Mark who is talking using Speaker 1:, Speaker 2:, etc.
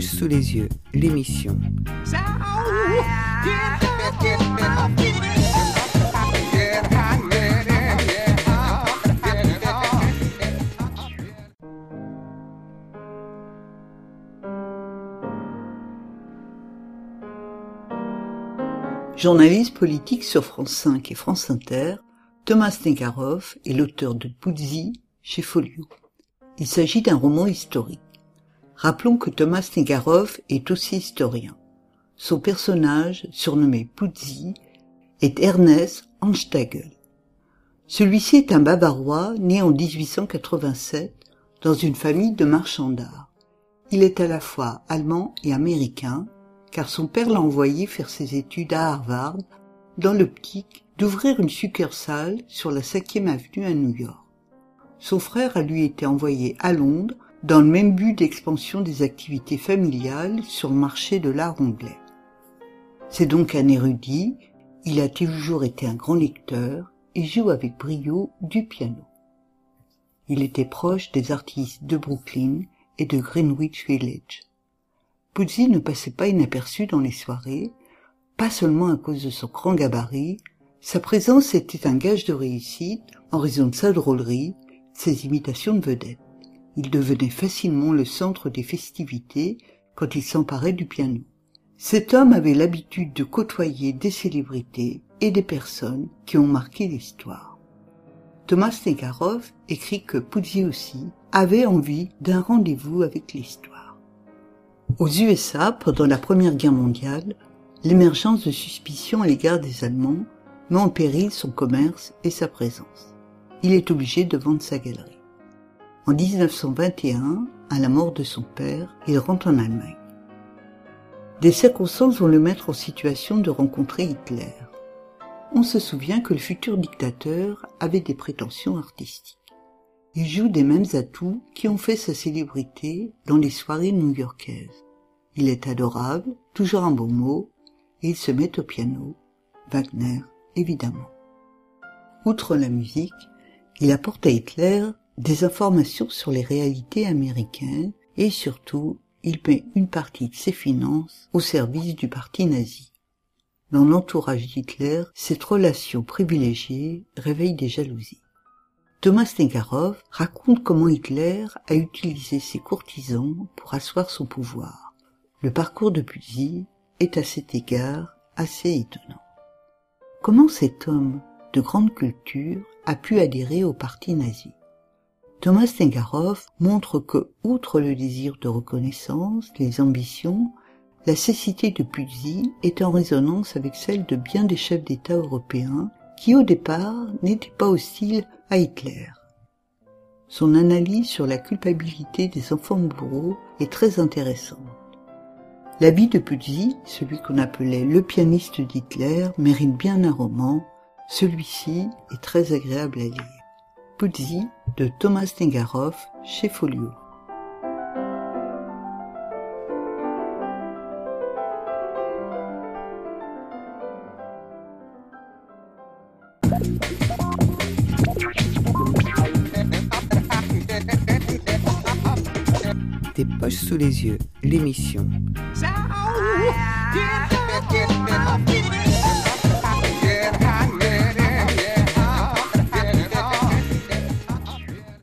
Speaker 1: sous les yeux, l'émission. Journaliste politique sur France 5 et France Inter, Thomas Negarov est l'auteur de Puzzi chez Folio. Il s'agit d'un roman historique. Rappelons que Thomas Negarov est aussi historien. Son personnage, surnommé Puzzi, est Ernest Anstagel. Celui-ci est un Bavarois né en 1887 dans une famille de marchands d'art. Il est à la fois allemand et américain, car son père l'a envoyé faire ses études à Harvard dans l'optique d'ouvrir une succursale sur la 5e avenue à New York. Son frère a lui été envoyé à Londres dans le même but d'expansion des activités familiales sur le marché de l'art anglais. C'est donc un érudit, il a toujours été un grand lecteur et joue avec brio du piano. Il était proche des artistes de Brooklyn et de Greenwich Village. Puzzi ne passait pas inaperçu dans les soirées, pas seulement à cause de son grand gabarit, sa présence était un gage de réussite en raison de sa drôlerie, ses imitations de vedettes. Il devenait facilement le centre des festivités quand il s'emparait du piano. Cet homme avait l'habitude de côtoyer des célébrités et des personnes qui ont marqué l'histoire. Thomas Negarov écrit que Puzzi aussi avait envie d'un rendez-vous avec l'histoire. Aux USA, pendant la Première Guerre mondiale, l'émergence de suspicions à l'égard des Allemands met en péril son commerce et sa présence. Il est obligé de vendre sa galerie. En 1921, à la mort de son père, il rentre en Allemagne. Des circonstances vont le mettre en situation de rencontrer Hitler. On se souvient que le futur dictateur avait des prétentions artistiques. Il joue des mêmes atouts qui ont fait sa célébrité dans les soirées new-yorkaises. Il est adorable, toujours un beau mot, et il se met au piano. Wagner, évidemment. Outre la musique, il apporte à Hitler des informations sur les réalités américaines et surtout, il met une partie de ses finances au service du parti nazi. Dans l'entourage d'Hitler, cette relation privilégiée réveille des jalousies. Thomas Negarov raconte comment Hitler a utilisé ses courtisans pour asseoir son pouvoir. Le parcours de Puzzi est à cet égard assez étonnant. Comment cet homme de grande culture a pu adhérer au parti nazi? Thomas Negarov montre que, outre le désir de reconnaissance, les ambitions, la cécité de Puzzi est en résonance avec celle de bien des chefs d'État européens qui au départ n'étaient pas hostiles à Hitler. Son analyse sur la culpabilité des enfants bourreaux est très intéressante. La vie de Puzzi, celui qu'on appelait le pianiste d'Hitler, mérite bien un roman. Celui-ci est très agréable à lire. Puzzi de Thomas Negarov chez Folio. Des poches sous les yeux, l'émission.